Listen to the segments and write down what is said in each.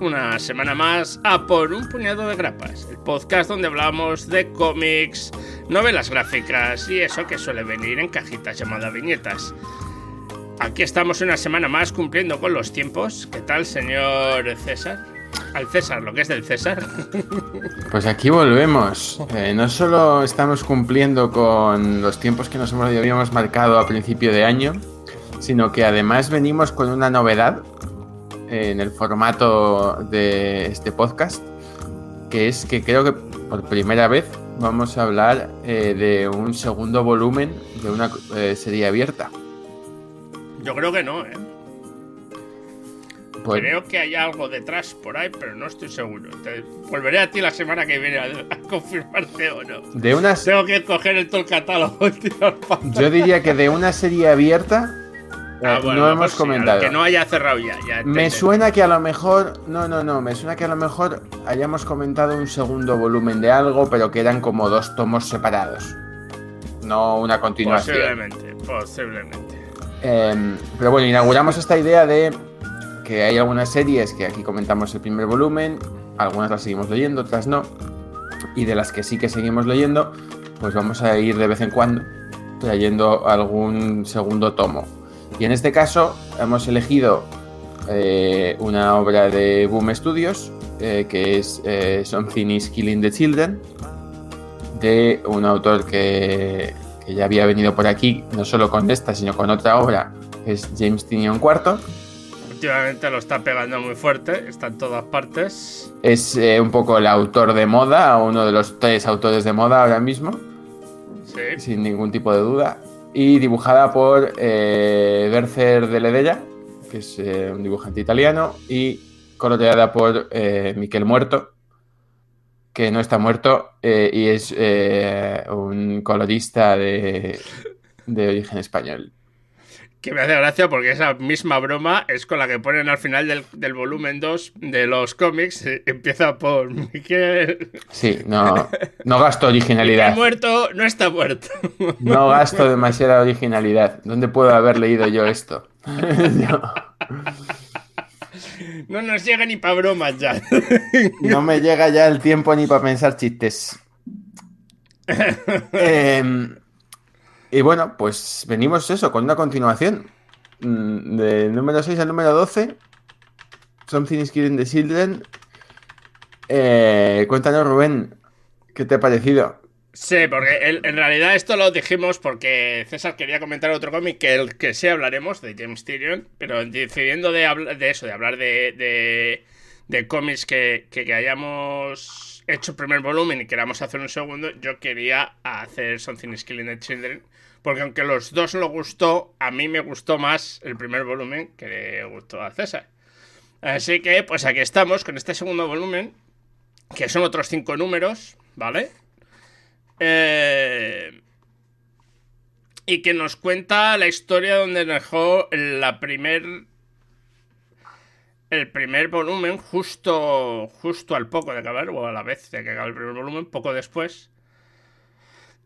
Una semana más a Por un puñado de grapas, el podcast donde hablamos de cómics, novelas gráficas y eso que suele venir en cajitas llamadas viñetas. Aquí estamos una semana más cumpliendo con los tiempos. ¿Qué tal, señor César? Al César, lo que es del César. Pues aquí volvemos. Eh, no solo estamos cumpliendo con los tiempos que nos habíamos marcado a principio de año, sino que además venimos con una novedad en el formato de este podcast, que es que creo que por primera vez vamos a hablar eh, de un segundo volumen de una eh, serie abierta. Yo creo que no, ¿eh? Pues creo que hay algo detrás por ahí, pero no estoy seguro. volveré a ti la semana que viene a, confirmarte o no. De una... Tengo que coger el todo el catálogo. Yo diría que de una serie abierta Ah, eh, no hemos comentado. que no haya cerrado ya. me suena que a lo mejor. No, no, no. Me suena que a lo mejor hayamos comentado un segundo volumen de algo, pero que eran como dos tomos separados. No una continuación. Posiblemente, posiblemente. Em, pero bueno, inauguramos esta idea de que hay algunas series que aquí comentamos el primer volumen, algunas las seguimos leyendo, otras no. Y de las que sí que seguimos leyendo, pues vamos a ir de vez en cuando trayendo algún segundo tomo. Y en este caso hemos elegido eh, una obra de Boom Studios, eh, que es eh, Something is Killing the Children, de un autor que, ya había venido por aquí, no solo con esta, sino con otra obra, que es James Tinion IV. Últimamente lo está pegando muy fuerte, está en todas partes. Es un poco el autor de moda, uno de los tres autores de moda ahora mismo. Sí. Sin ningún tipo de duda y dibujada por eh, Bercer de Ledella, que es eh, un dibujante italiano, y coloreada por eh, Miquel Muerto, que no está muerto eh, y es un colorista de origen español que me hace gracia porque esa misma broma es con la que ponen al final del, volumen 2 de los cómics. Eh, empieza por Miguel. Sí, no, no gasto originalidad. Está muerto, no está muerto. No gasto demasiada originalidad. ¿Dónde puedo haber leído yo esto? no. nos llega ni para bromas ya. no me llega ya el tiempo ni para pensar chistes. eh, y bueno, pues venimos eso, con una continuación. Mm, del número 6 al número 12. Something is Killing the Children. Eh, cuéntanos, Rubén, ¿qué te ha parecido? Sí, porque en realidad esto lo dijimos porque César quería comentar otro cómic que el que sí hablaremos, de James Tyrion, pero decidiendo de, eso, de hablar de, de, cómics que, que hayamos hecho el primer volumen y queramos hacer un segundo, yo quería hacer Something is Killing the Children. Porque aunque los dos lo gustó, a mí me gustó más el primer volumen que le gustó a César. Así que, pues aquí estamos con este segundo volumen, que son otros cinco números, ¿vale? Eh, y que nos cuenta la historia donde dejó la primer el primer volumen justo, justo al poco de acabar, o a la vez de que acabe el primer volumen, poco después.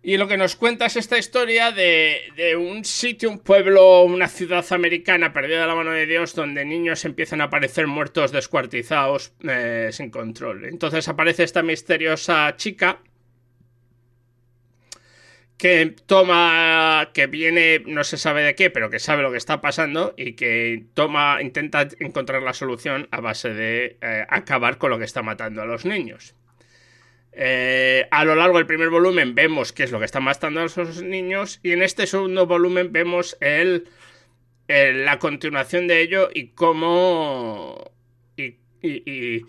Y lo que nos cuenta es esta historia de, un sitio, un pueblo, una ciudad americana perdida de la mano de Dios, donde niños empiezan a aparecer muertos, descuartizados, eh, sin control. Entonces aparece esta misteriosa chica que toma, que viene, no se sabe de qué, pero que sabe lo que está pasando y que toma, intenta encontrar la solución a base de eh, acabar con lo que está matando a los niños. Eh, a lo largo del primer volumen vemos qué es lo que está matando a esos niños y en este segundo volumen vemos el, la continuación de ello y cómo... y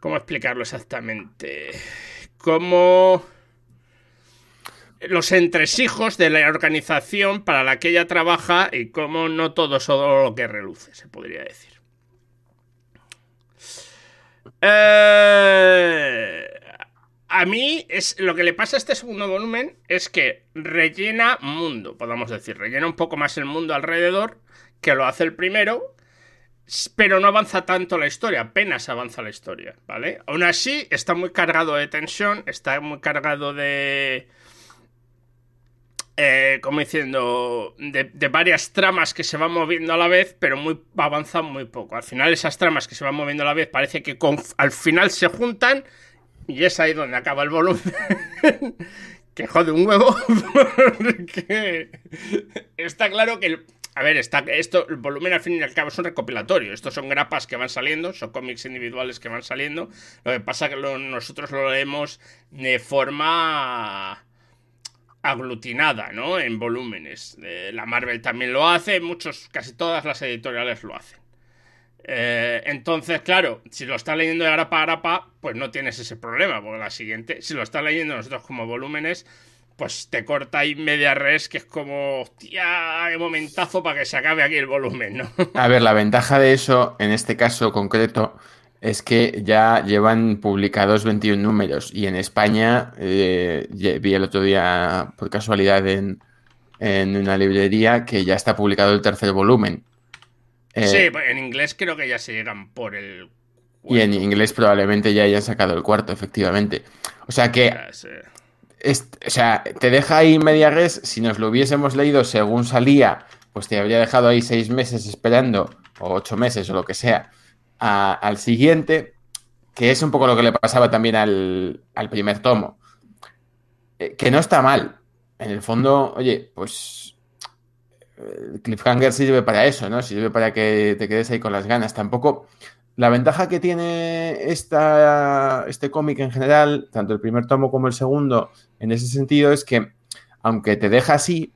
cómo explicarlo exactamente. Cómo los entresijos de la organización para la que ella trabaja y cómo no todo es lo que reluce, se podría decir. Eh, a mí es lo que le pasa a este segundo volumen es que rellena mundo, podemos decir, rellena un poco más el mundo alrededor que lo hace el primero, pero no avanza tanto la historia, apenas avanza la historia, ¿vale? Aún así está muy cargado de tensión, está muy cargado de eh, como diciendo, de, varias tramas que se van moviendo a la vez, pero muy, avanzan muy poco. Al final esas tramas que se van moviendo a la vez parece que al final se juntan y es ahí donde acaba el volumen. que jode un huevo. porque está claro que... El, a ver, está, esto, el volumen al fin y al cabo es un recopilatorio. Estos son grapas que van saliendo, son cómics individuales que van saliendo. Lo que pasa es que nosotros lo leemos de forma aglutinada, ¿no? En volúmenes. Eh, la Marvel también lo hace, muchos, casi todas las editoriales lo hacen. Eh, entonces, claro, si lo estás leyendo de grapa a grapa, pues no tienes ese problema, porque la siguiente, si lo estás leyendo nosotros como volúmenes, pues te corta ahí media res, que es como, hostia, qué momentazo para que se acabe aquí el volumen. A ver, la ventaja de eso, en este caso concreto, es que ya llevan publicados 21 números y en España eh, vi el otro día por casualidad en, una librería que ya está publicado el tercer volumen. Eh, sí, pues en inglés creo que ya se llegan por el... Y en inglés probablemente ya hayan sacado el cuarto, efectivamente. O sea que... o sea, te deja ahí media res. Si nos lo hubiésemos leído según salía, pues te habría dejado ahí seis meses esperando, o ocho meses, o lo que sea, al siguiente, que es un poco lo que le pasaba también al, primer tomo. Eh, que no está mal. En el fondo, oye, pues el cliffhanger sirve para eso, ¿no? Sirve para que te quedes ahí con las ganas. Tampoco. La ventaja que tiene esta, este cómic en general, tanto el primer tomo como el segundo, en ese sentido, es que aunque te deja así,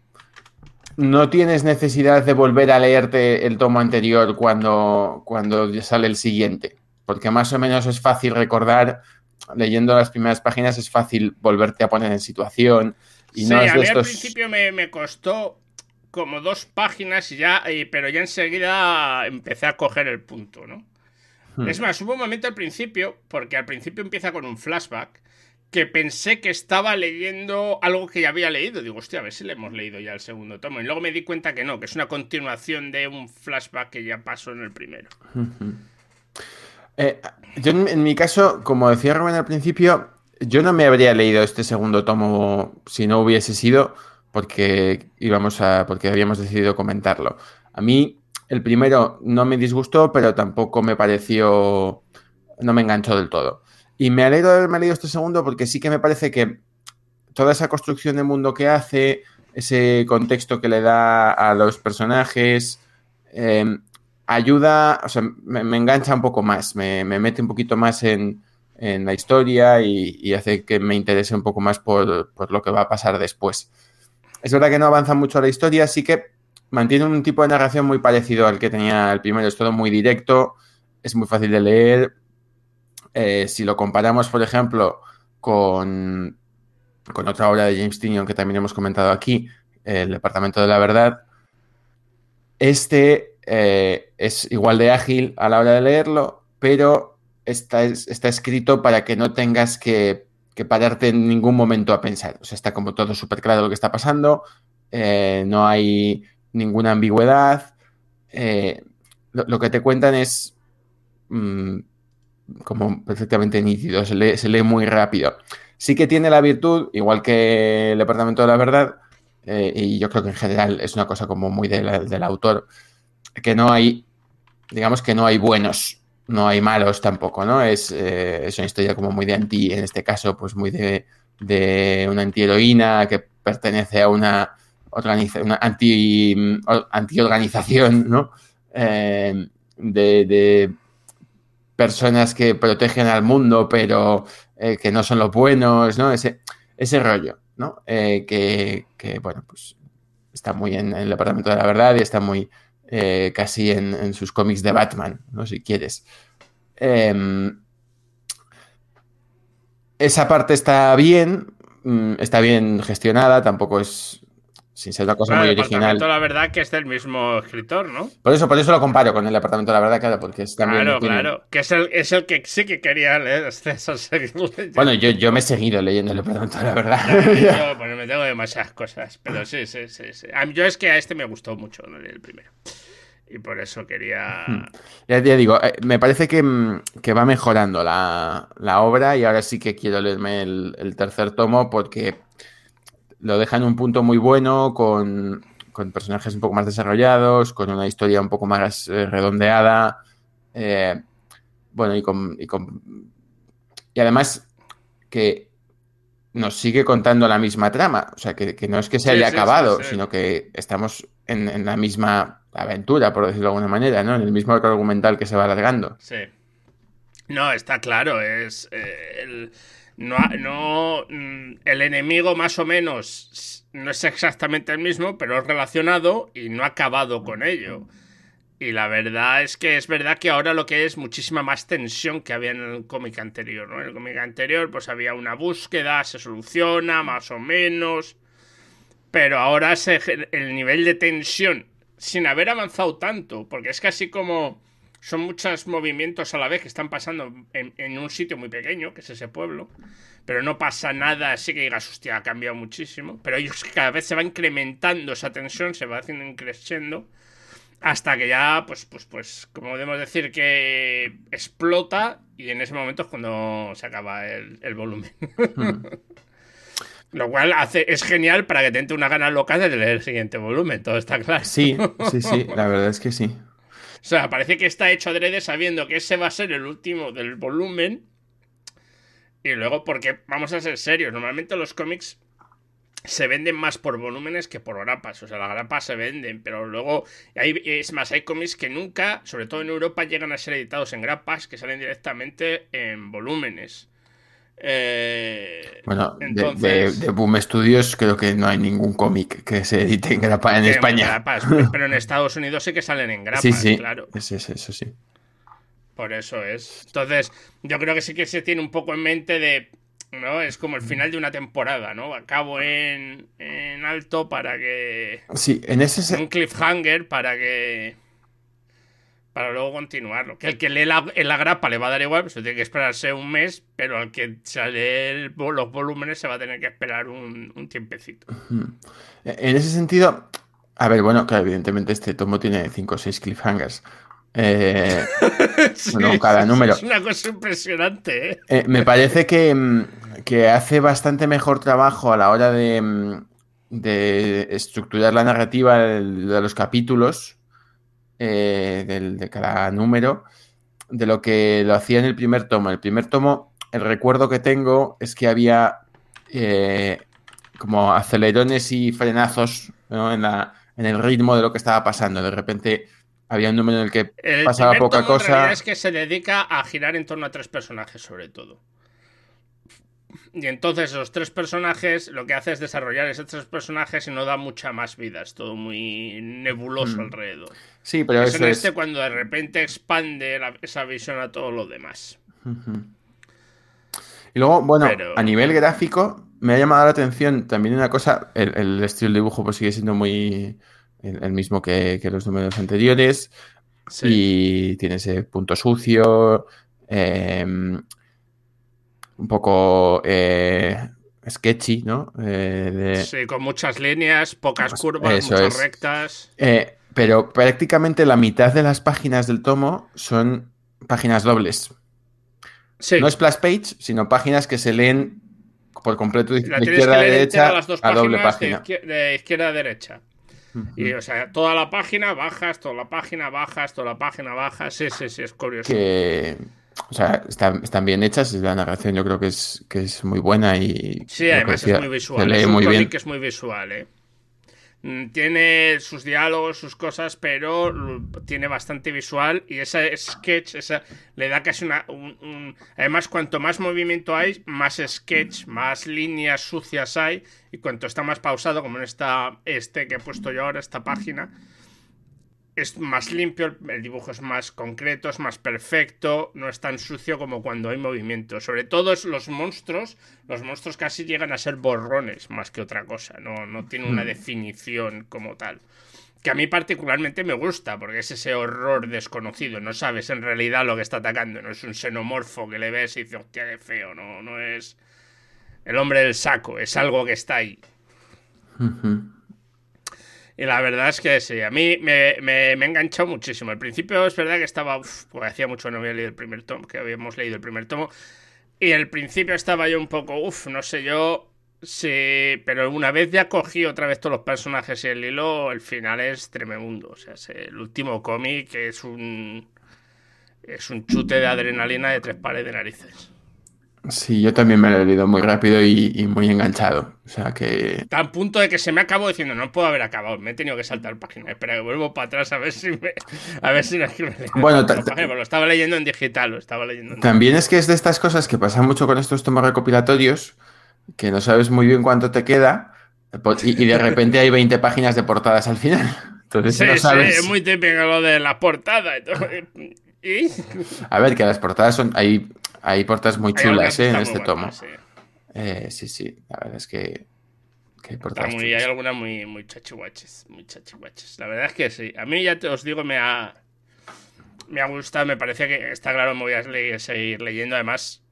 no tienes necesidad de volver a leerte el tomo anterior cuando, cuando sale el siguiente, porque más o menos es fácil recordar, leyendo las primeras páginas es fácil volverte a poner en situación. Y sí, a mí al principio me, costó como dos páginas y ya, pero ya enseguida empecé a coger el punto, ¿no? Hmm. Es más, hubo un momento al principio, porque al principio empieza con un flashback, que pensé que estaba leyendo algo que ya había leído. Digo, hostia, a ver si le hemos leído ya el segundo tomo. Y luego me di cuenta que no, que es una continuación de un flashback que ya pasó en el primero. Eh, yo en, mi caso, como decía Rubén al principio, yo no me habría leído este segundo tomo si no hubiese sido porque íbamos a. porque habíamos decidido comentarlo. A mí, el primero no me disgustó, pero tampoco me pareció. no me enganchó del todo. Y me alegro de haberme leído este segundo porque sí que me parece que toda esa construcción de mundo que hace, ese contexto que le da a los personajes, eh, ayuda, o sea, me, engancha un poco más, me, mete un poquito más en, la historia y, hace que me interese un poco más por, lo que va a pasar después. Es verdad que no avanza mucho la historia, sí que mantiene un tipo de narración muy parecido al que tenía el primero, es todo muy directo, es muy fácil de leer, eh, si lo comparamos, por ejemplo, con, con otra obra de James Tinion que también hemos comentado aquí, El Departamento de la Verdad, este eh, es igual de ágil a la hora de leerlo, pero está, está escrito para que no tengas que, pararte en ningún momento a pensar. O sea, está como todo súper claro lo que está pasando, eh, no hay ninguna ambigüedad. lo, que te cuentan es mm, como perfectamente nítido, se lee, muy rápido. Sí que tiene la virtud, igual que el Departamento de la Verdad, eh, y yo creo que en general es una cosa como muy del autor, que no hay, digamos que no hay buenos, no hay malos tampoco, ¿no? Es, eh, es una historia como muy de anti, en este caso, pues muy de, de una antiheroína que pertenece a una, una anti, organización ¿no? Eh, de personas que protegen al mundo, pero eh, que no son los buenos, ¿no? Ese, ese rollo, ¿no? Eh, que, bueno, pues está muy en, el departamento de la verdad y está muy eh, casi en, sus cómics de Batman, ¿no? Si quieres. Em, esa parte está bien, mm, está bien gestionada, tampoco es sin ser una cosa muy original. la verdad que es del mismo escritor, ¿no? Por eso, por eso lo comparo con el Apartamento la Verdad, claro, porque es también. Claro, claro. Que es el, es el, que sí que quería leer César Bueno, yo, yo me he seguido leyendo el Apartamento la Verdad. yo, bueno, me tengo demasiadas cosas, pero sí, sí, sí. sí. yo es que a este me gustó mucho el primero. Y por eso quería. Hmm. Ya, digo, eh, me parece que, mm, que va mejorando la, la, obra y ahora sí que quiero leerme el, el tercer tomo porque lo deja en un punto muy bueno, con, con personajes un poco más desarrollados, con una historia un poco más eh, redondeada. eh, bueno, y con, y con. Y además que nos sigue contando la misma trama. O sea, que, que no es que se haya sí, acabado, sí, sí. sino que estamos en, en la misma aventura, por decirlo de alguna manera, ¿no? En el mismo arco argumental que se va alargando. Sí. No, está claro, es eh, el, no, no, mm, el enemigo más o menos no es exactamente el mismo, pero es relacionado y no ha acabado con ello. Y la verdad es que es verdad que ahora lo que es muchísima más tensión que había en el cómic anterior, ¿no? En el cómic anterior pues había una búsqueda, se soluciona más o menos, pero ahora el nivel de tensión, sin haber avanzado tanto, porque es casi como son muchos movimientos a la vez que están pasando en, en un sitio muy pequeño, que es ese pueblo, pero no pasa nada así que digas, hostia, ha cambiado muchísimo, pero ellos cada vez se va incrementando esa tensión, se va haciendo increciendo, hasta que ya, pues, pues, pues, como debemos decir que explota y en ese momento es cuando se acaba el, el volumen. Hmm. Lo cual hace, es genial para que te entre una gana loca de leer el siguiente volumen, todo está claro. Sí, sí, sí, la verdad es que sí. O sea, parece que está hecho adrede sabiendo que ese va a ser el último del volumen. Y luego, porque vamos a ser serios, normalmente los cómics se venden más por volúmenes que por grapas. O sea, las grapas se venden, pero luego. Hay, es más, hay cómics que nunca, sobre todo en Europa, llegan a ser editados en grapas que salen directamente en volúmenes. Eh, Bueno, de- entonces- de, de Boom Studios creo que no hay ningún cómic que se edite en grapa en España. grapas, pero en Estados Unidos sí que salen en grapas, sí, sí, claro. es, es- eso sí. Por eso es. Entonces, yo creo que sí que se tiene un poco en mente de. ¿No? Es como el final de una temporada, ¿no? Acabo en, en alto para que. Sí, en ese se- Un cliffhanger para que. Para luego continuarlo. Que el que lee la, en la grapa le va a dar igual, pues tiene que esperarse un mes, pero al que sale el- los volúmenes se va a tener que esperar un, un tiempecito. en ese sentido, a ver, bueno, claro, evidentemente este tomo tiene 5 o 6 cliffhangers. Eh, Bueno, cada número. Es una cosa impresionante, ¿eh? eh, me parece que, mm, que hace bastante mejor trabajo a la hora de, mm, de estructurar la narrativa de los capítulos eh, del- de cada número de lo que lo hacía en el primer tomo. El primer tomo, el recuerdo que tengo es que había eh, como acelerones y frenazos ¿no? en, la, en el ritmo de lo que estaba pasando. De repente había un número en el que El pasaba poca tomo, cosa. realidad es que se dedica a girar en torno a tres personajes, sobre todo. Y entonces esos tres personajes lo que hace es desarrollar esos tres personajes y no da mucha más vida. Es todo muy nebuloso Mm. alrededor. Sí, pero es eso en es... este cuando de repente expande la- esa visión a todo lo demás. Y luego, bueno, Pero- a nivel gráfico, me ha llamado la atención también una cosa, el, el estilo de dibujo pues sigue siendo muy el, el mismo que, que los números anteriores Sí. y tiene ese punto sucio, eh, un poco eh, sketchy, ¿no? Eh, de- Sí, con muchas líneas, pocas curvas, eso muchas es. rectas. eh, pero prácticamente la mitad de las páginas del tomo son páginas dobles. Sí, No splash page, sino páginas que se leen por completo de, la izquierda a derecha las dos a doble páginas de, página. de izquierda a derecha. Y, o sea, toda la página bajas, toda la página bajas, toda la página bajas. Sí, sí, sí, es curioso. que o sea, están, están bien hechas, la narración yo creo que es, que es muy buena y Sí, además decía, es muy visual. se lee es un muy bien. que es muy visual, ¿eh? Mm, Tiene sus diálogos, sus cosas, pero tiene bastante visual y ese sketch esa, le da casi una... un- un- Además, cuanto más movimiento hay, más sketch, más líneas sucias hay y cuanto está más pausado, como en esta, este que he puesto yo ahora, esta página, es más limpio, el- dibujo es más concreto, es más perfecto, no es tan sucio como cuando hay movimiento. Sobre todo es los monstruos, los monstruos casi llegan a ser borrones más que otra cosa, no, no tiene una definición como tal. Que a mí particularmente me gusta, porque es ese horror desconocido, no sabes en realidad lo que está atacando, no es un xenomorfo que le ves y dices, hostia, qué feo, no, no es el hombre del saco, es algo que está ahí. Y la verdad es que sí, a mí me, me, me ha enganchado muchísimo. Al principio es verdad que estaba, uf, porque hacía mucho que no había leído el primer tomo, que habíamos leído el primer tomo. Y al principio estaba yo un poco, uff, no sé yo, Sí, pero una vez ya cogí otra vez todos los personajes y el hilo, el final es tremendo. O sea, es el último cómic es un. Es un chute de adrenalina de tres pares de narices. Sí, yo también me lo he leído muy rápido y, muy enganchado. O sea que. A punto de que se me acabó diciendo, no puedo haber acabado, me he tenido que saltar página. Espera, que vuelvo para atrás a ver si me. A ver si me Bueno, lo estaba leyendo en digital, lo estaba leyendo en También es que es de estas cosas que pasan mucho con estos tomos recopilatorios que no sabes muy bien cuánto te queda y, de repente hay 20 páginas de portadas al final. Entonces sí, no sabes... es muy típico lo de la portada. ¿Y? A ver, que las portadas son... Hay, hay portadas muy chulas ¿eh? en este tomo. Sí. Eh, sí, sí, la verdad es que... hay, portadas muy, hay algunas muy, muy chachihuaches, muy chachihuaches. La verdad es que sí. A mí ya te os digo, me ha... Me ha gustado, me parece que está claro, me voy a seguir leyendo. Además,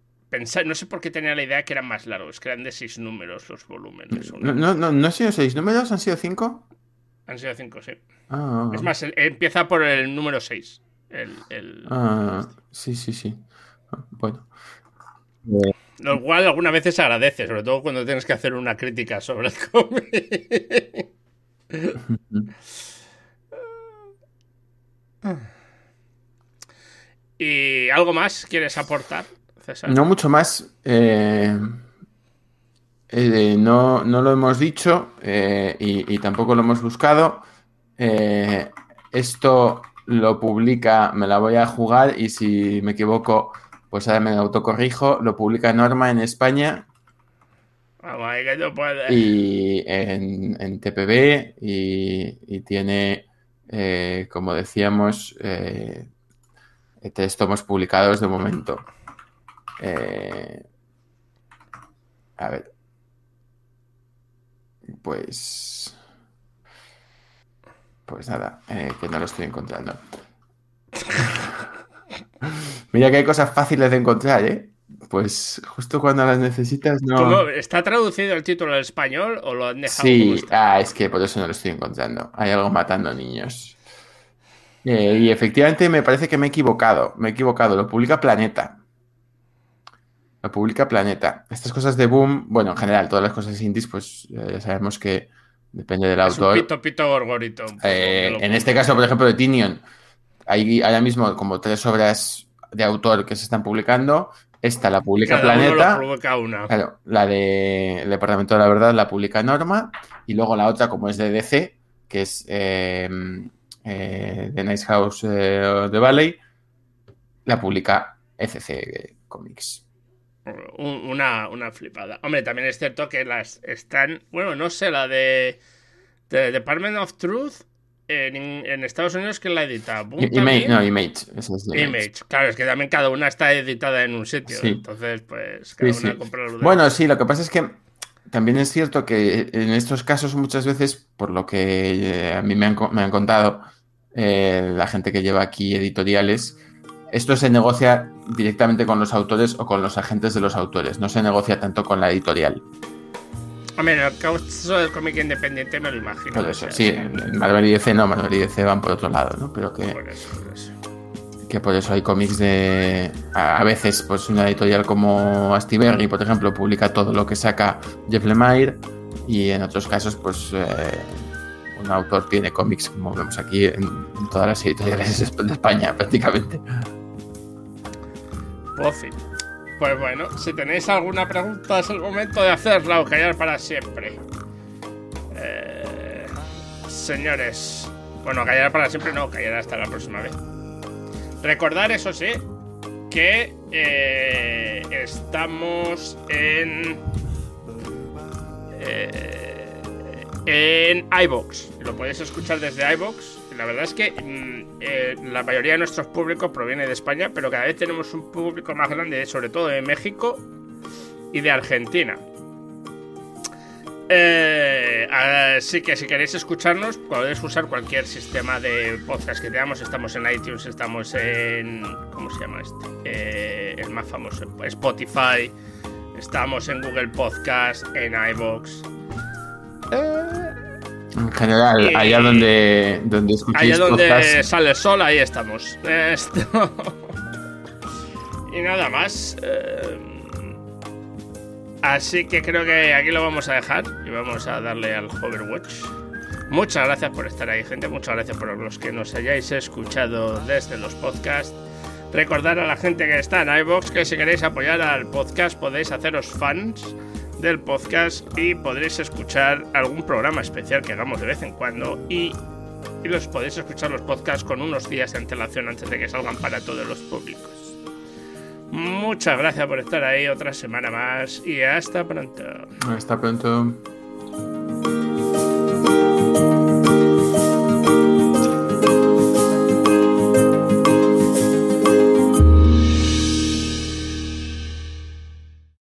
no sé por qué tenía la idea que eran más largos, que eran de seis números los volúmenes. No, no, no, no han sido seis números, han sido cinco. Han sido cinco, sí. Ah. Es más, empieza por el número seis. El, Ah, sí, sí, sí. Bueno. Lo cual algunas veces agradece, sobre todo cuando tienes que hacer una crítica sobre el cómic. ¿Y algo más quieres aportar? No mucho más. Eh, eh, no, lo hemos dicho eh, y, tampoco lo hemos buscado. esto lo publica, me la voy a jugar y si me equivoco, pues ahora me autocorrijo. Lo publica Norma en España. Y en, TPB y, tiene, como decíamos, tres tomos publicados de momento. Eh, a ver. Pues. Pues nada, eh, que no lo estoy encontrando. Mira que hay cosas fáciles de encontrar, ¿eh? Pues justo cuando las necesitas no. ¿Está traducido el título al español o lo han dejado? Sí, ah, es que por eso no lo estoy encontrando. Hay algo matando niños. Eh, y efectivamente me parece que me he equivocado. Me he equivocado. Lo publica Planeta. Lo publica Planeta. Estas cosas de boom, bueno, en general, todas las cosas indies, pues eh, ya sabemos que depende del autor. pito, pito, gorgorito. Eh, en este caso, por ejemplo, de Tinion, hay ahora mismo como tres obras de autor que se están publicando. Esta la publica Planeta. Claro, la de el Departamento de la Verdad la publica Norma. Y luego la otra, como es de DC, que es eh, The Nice House de Valley, la publica ECC Comics una, una flipada. Hombre, también es cierto que las están. Bueno, no sé, la de. The Department of Truth en, Estados Unidos, que la edita? Image, no, Image. image. Claro, es que también cada una está editada en un sitio. Entonces, pues, cada una compra Bueno, sí, lo que pasa es que también es cierto que en estos casos muchas veces, por lo que eh, a mí me han, me han contado eh, la gente que lleva aquí editoriales, esto se negocia directamente con los autores o con los agentes de los autores, no se negocia tanto con la editorial. Hombre, el caso del cómic independiente me lo imagino. Por eso, sí, Marvel y DC no, Marvel y DC van por otro lado, ¿no? Pero que... Por eso, por eso. Que por eso hay cómics de... A, veces, pues una editorial como Astiberri, por ejemplo, publica todo lo que saca Jeff Lemire y en otros casos, pues... Eh, un autor tiene cómics, como vemos aquí, en todas las editoriales de España, prácticamente. Pues bueno, si tenéis alguna pregunta es el momento de hacerla o callar para siempre. Eh, señores, bueno, callar para siempre no, callar hasta la próxima vez. Recordar, eso sí, que eh, estamos en... Eh, en iBox. Lo podéis escuchar desde iBox la verdad es que mm, eh, la mayoría de nuestros públicos proviene de España, pero cada vez tenemos un público más grande, sobre todo de México y de Argentina. Eh, así que si queréis escucharnos, podéis usar cualquier sistema de podcast que tengamos. Estamos en iTunes, estamos en. ¿Cómo se llama este? El más famoso, Spotify. Estamos en Google Podcast, en iBox. Eh, en general, allá donde, donde Allá donde sale el sol, ahí estamos. y nada más. Eh, Así que creo que aquí lo vamos a dejar y vamos a darle al Overwatch. Muchas gracias por estar ahí, gente. Muchas gracias por los que nos hayáis escuchado desde los podcasts. Recordar a la gente que está en iBox que si queréis apoyar al podcast podéis haceros fans del podcast y podréis escuchar algún programa especial que hagamos de vez en cuando y, y los podéis escuchar los podcasts con unos días de antelación antes de que salgan para todos los públicos. Muchas gracias por estar ahí otra semana más y hasta pronto. Hasta pronto.